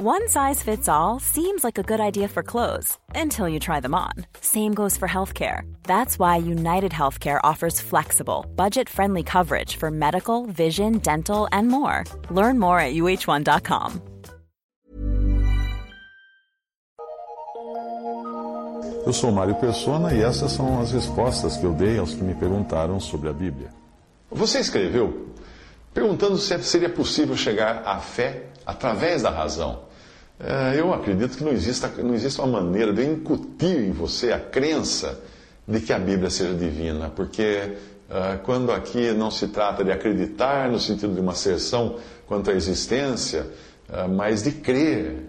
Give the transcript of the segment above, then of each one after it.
One size fits all seems like a good idea for clothes until you try them on. Same goes for healthcare. That's why United Healthcare offers flexible, budget friendly coverage for medical, vision, dental, and more. Learn more at uh1.com. Eu sou Mário Persona e essas são as respostas que eu dei aos que me perguntaram sobre a Bíblia. Você escreveu perguntando se seria possível chegar à fé através da razão. É, eu acredito que não exista, não exista uma maneira de incutir em você a crença de que a Bíblia seja divina, porque uh, quando aqui não se trata de acreditar no sentido de uma asserção quanto à existência, uh, mas de crer.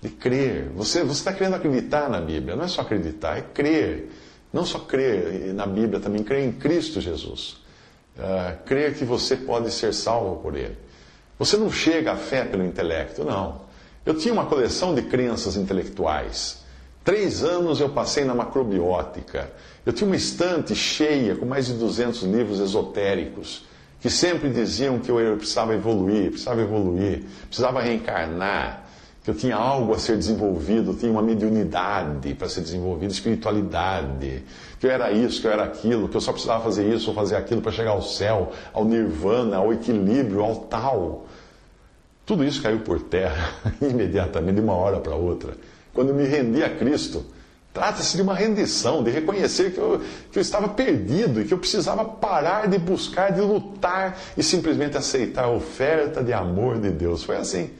De crer. Você está querendo acreditar na Bíblia, não é só acreditar, é crer. Não só crer na Bíblia, também crer em Cristo Jesus. Crer que você pode ser salvo por Ele. Você não chega à fé pelo intelecto, não. Eu tinha uma coleção de crenças intelectuais. Três anos eu passei na macrobiótica. Eu tinha uma estante cheia com mais de 200 livros esotéricos que sempre diziam que eu precisava evoluir, precisava evoluir, precisava reencarnar, que eu tinha algo a ser desenvolvido, tinha uma mediunidade para ser desenvolvida, espiritualidade, que eu era isso, que eu era aquilo, que eu só precisava fazer isso ou fazer aquilo para chegar ao céu, ao nirvana, ao equilíbrio, ao tal. Tudo isso caiu por terra imediatamente, de uma hora para outra. Quando me rendi a Cristo, trata-se de uma rendição, de reconhecer que eu, que eu estava perdido e que eu precisava parar de buscar, de lutar e simplesmente aceitar a oferta de amor de Deus. Foi assim.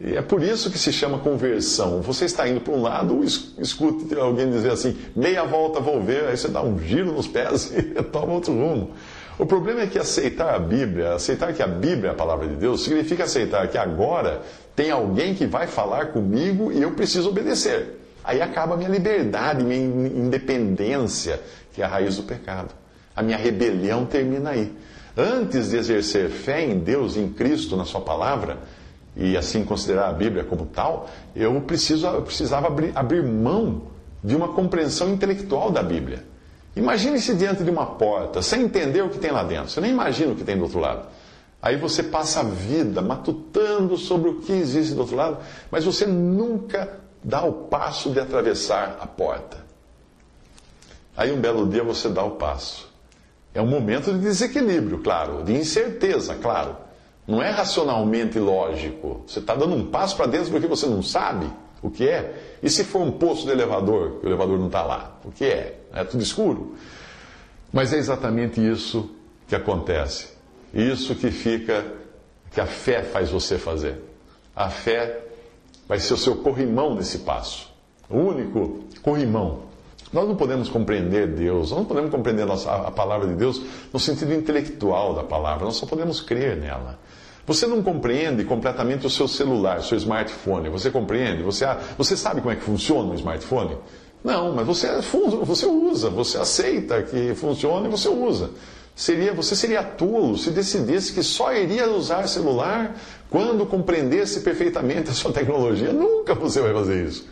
E é por isso que se chama conversão. Você está indo para um lado, escuta alguém dizer assim, meia volta vou ver, aí você dá um giro nos pés e toma outro rumo. O problema é que aceitar a Bíblia, aceitar que a Bíblia é a palavra de Deus, significa aceitar que agora tem alguém que vai falar comigo e eu preciso obedecer. Aí acaba a minha liberdade, minha independência, que é a raiz do pecado. A minha rebelião termina aí. Antes de exercer fé em Deus, em Cristo, na Sua palavra, e assim considerar a Bíblia como tal, eu, preciso, eu precisava abrir, abrir mão de uma compreensão intelectual da Bíblia. Imagine-se diante de uma porta, sem entender o que tem lá dentro. Você nem imagina o que tem do outro lado. Aí você passa a vida matutando sobre o que existe do outro lado, mas você nunca dá o passo de atravessar a porta. Aí um belo dia você dá o passo. É um momento de desequilíbrio, claro, de incerteza, claro. Não é racionalmente lógico. Você está dando um passo para dentro porque você não sabe o que é. E se for um poço de elevador, que o elevador não está lá, o que é? É tudo escuro. Mas é exatamente isso que acontece. Isso que fica, que a fé faz você fazer. A fé vai ser o seu corrimão nesse passo. O único corrimão. Nós não podemos compreender Deus, nós não podemos compreender a palavra de Deus no sentido intelectual da palavra, nós só podemos crer nela. Você não compreende completamente o seu celular, o seu smartphone. Você compreende? Você, você sabe como é que funciona o smartphone? Não, mas você, você usa, você aceita que funciona e você usa. Seria, você seria tolo se decidisse que só iria usar celular quando compreendesse perfeitamente a sua tecnologia. Nunca você vai fazer isso.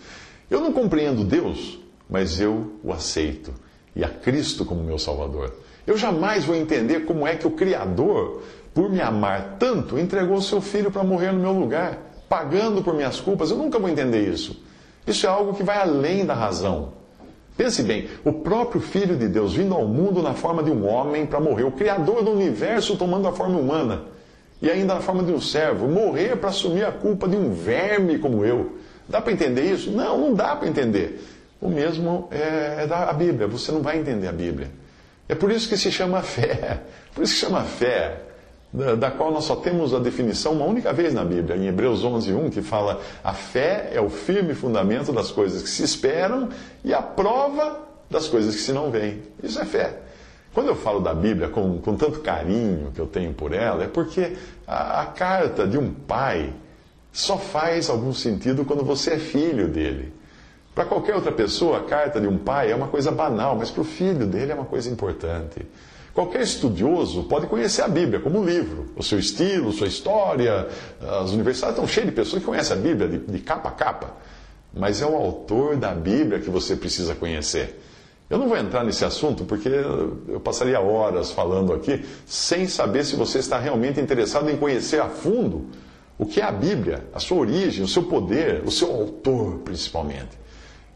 Eu não compreendo Deus, mas eu o aceito e a Cristo como meu Salvador. Eu jamais vou entender como é que o Criador por me amar tanto, entregou seu filho para morrer no meu lugar, pagando por minhas culpas. Eu nunca vou entender isso. Isso é algo que vai além da razão. Pense bem, o próprio Filho de Deus vindo ao mundo na forma de um homem para morrer, o Criador do universo tomando a forma humana, e ainda na forma de um servo, morrer para assumir a culpa de um verme como eu. Dá para entender isso? Não, não dá para entender. O mesmo é, é da Bíblia, você não vai entender a Bíblia. É por isso que se chama fé. Por isso que chama fé da, qual nós só temos a definição uma única vez na Bíblia, em Hebreus 11, 1, que fala: a fé é o firme fundamento das coisas que se esperam e a prova das coisas que se não veem. Isso é fé. Quando eu falo da Bíblia com, com tanto carinho que eu tenho por ela, é porque a, a carta de um pai só faz algum sentido quando você é filho dele. Para qualquer outra pessoa, a carta de um pai é uma coisa banal, mas para o filho dele é uma coisa importante. Qualquer estudioso pode conhecer a Bíblia como um livro, o seu estilo, sua história. As universidades estão cheias de pessoas que conhecem a Bíblia de, de capa a capa. Mas é o autor da Bíblia que você precisa conhecer. Eu não vou entrar nesse assunto porque eu passaria horas falando aqui sem saber se você está realmente interessado em conhecer a fundo O que é a Bíblia, a sua origem, o seu poder, o seu autor, principalmente.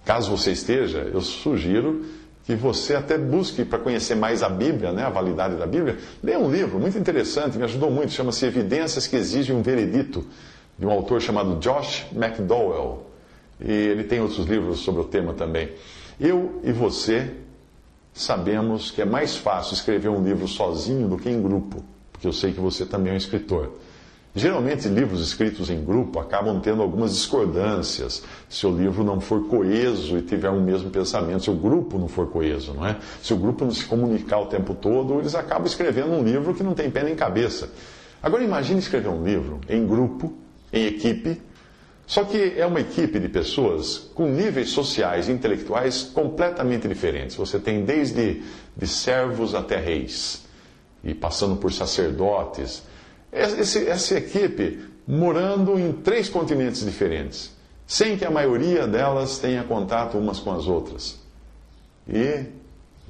Caso você esteja, eu sugiro que você até busque para conhecer mais a Bíblia, né, a validade da Bíblia. Leia um livro muito interessante, me ajudou muito, chama-se Evidências que Exigem um Veredito, de um autor chamado Josh McDowell. E ele tem outros livros sobre o tema também. Eu e você sabemos que é mais fácil escrever um livro sozinho do que em grupo, porque eu sei que você também é um escritor. Geralmente, livros escritos em grupo acabam tendo algumas discordâncias se o livro não for coeso e tiver o um mesmo pensamento, se o grupo não for coeso, não é? Se o grupo não se comunicar o tempo todo, eles acabam escrevendo um livro que não tem pé nem cabeça. Agora, imagine escrever um livro em grupo, em equipe, só que é uma equipe de pessoas com níveis sociais e intelectuais completamente diferentes. Você tem desde de servos até reis, e passando por sacerdotes esse, essa equipe morando em três continentes diferentes, sem que a maioria delas tenha contato umas com as outras. E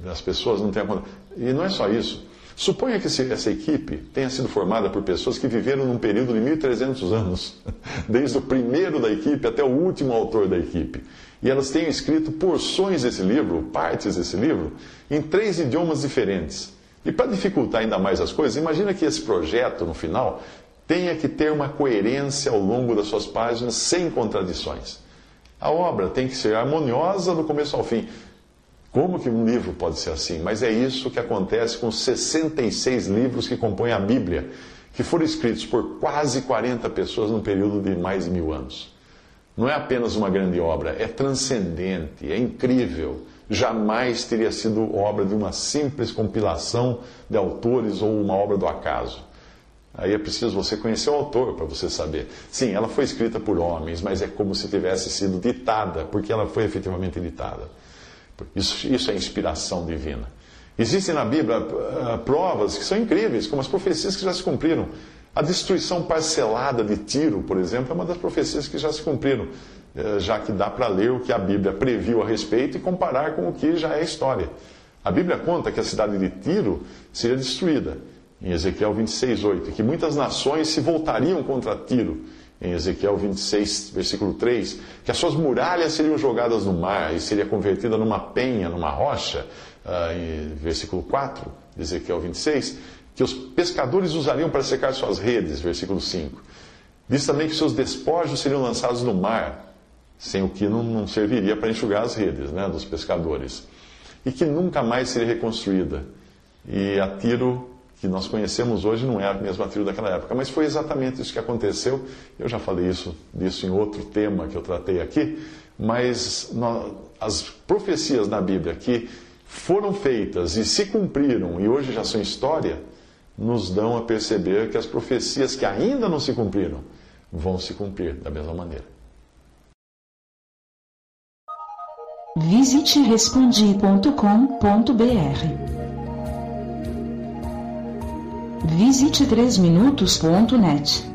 as pessoas não tenham contato. E não é só isso. Suponha que essa equipe tenha sido formada por pessoas que viveram num período de 1.300 anos, desde o primeiro da equipe até o último autor da equipe. E elas tenham escrito porções desse livro, partes desse livro, em três idiomas diferentes. E para dificultar ainda mais as coisas, imagina que esse projeto, no final, tenha que ter uma coerência ao longo das suas páginas, sem contradições. A obra tem que ser harmoniosa do começo ao fim. Como que um livro pode ser assim? Mas é isso que acontece com os 66 livros que compõem a Bíblia, que foram escritos por quase 40 pessoas num período de mais de mil anos. Não é apenas uma grande obra, é transcendente, é incrível jamais teria sido obra de uma simples compilação de autores ou uma obra do acaso. Aí é preciso você conhecer o autor para você saber. Sim, ela foi escrita por homens, mas é como se tivesse sido ditada, porque ela foi efetivamente ditada. Isso, isso é inspiração divina. Existem na Bíblia uh, provas que são incríveis, como as profecias que já se cumpriram. A destruição parcelada de Tiro, por exemplo, é uma das profecias que já se cumpriram. Eh, já que dá para ler o que a Bíblia previu a respeito e comparar com o que já é história. A Bíblia conta que a cidade de Tiro seria destruída, em Ezequiel 26, 8, que muitas nações se voltariam contra Tiro, em Ezequiel 26, versículo 3, que as suas muralhas seriam jogadas no mar e seria convertida numa penha, numa rocha, uh, em versículo 4 de Ezequiel 26, que os pescadores usariam para secar suas redes, versículo 5. Diz também que seus despojos seriam lançados no mar, sem o que não, não serviria para enxugar as redes né, dos pescadores, e que nunca mais seria reconstruída. E a Tiro que nós conhecemos hoje não é a mesma Tiro daquela época, mas foi exatamente isso que aconteceu. Eu já falei isso, disso em outro tema que eu tratei aqui, mas as profecias na Bíblia que foram feitas e se cumpriram e hoje já são história, nos dão a perceber que as profecias que ainda não se cumpriram vão se cumprir da mesma maneira. Visite respondi.com.br. Visite 3minutos.net.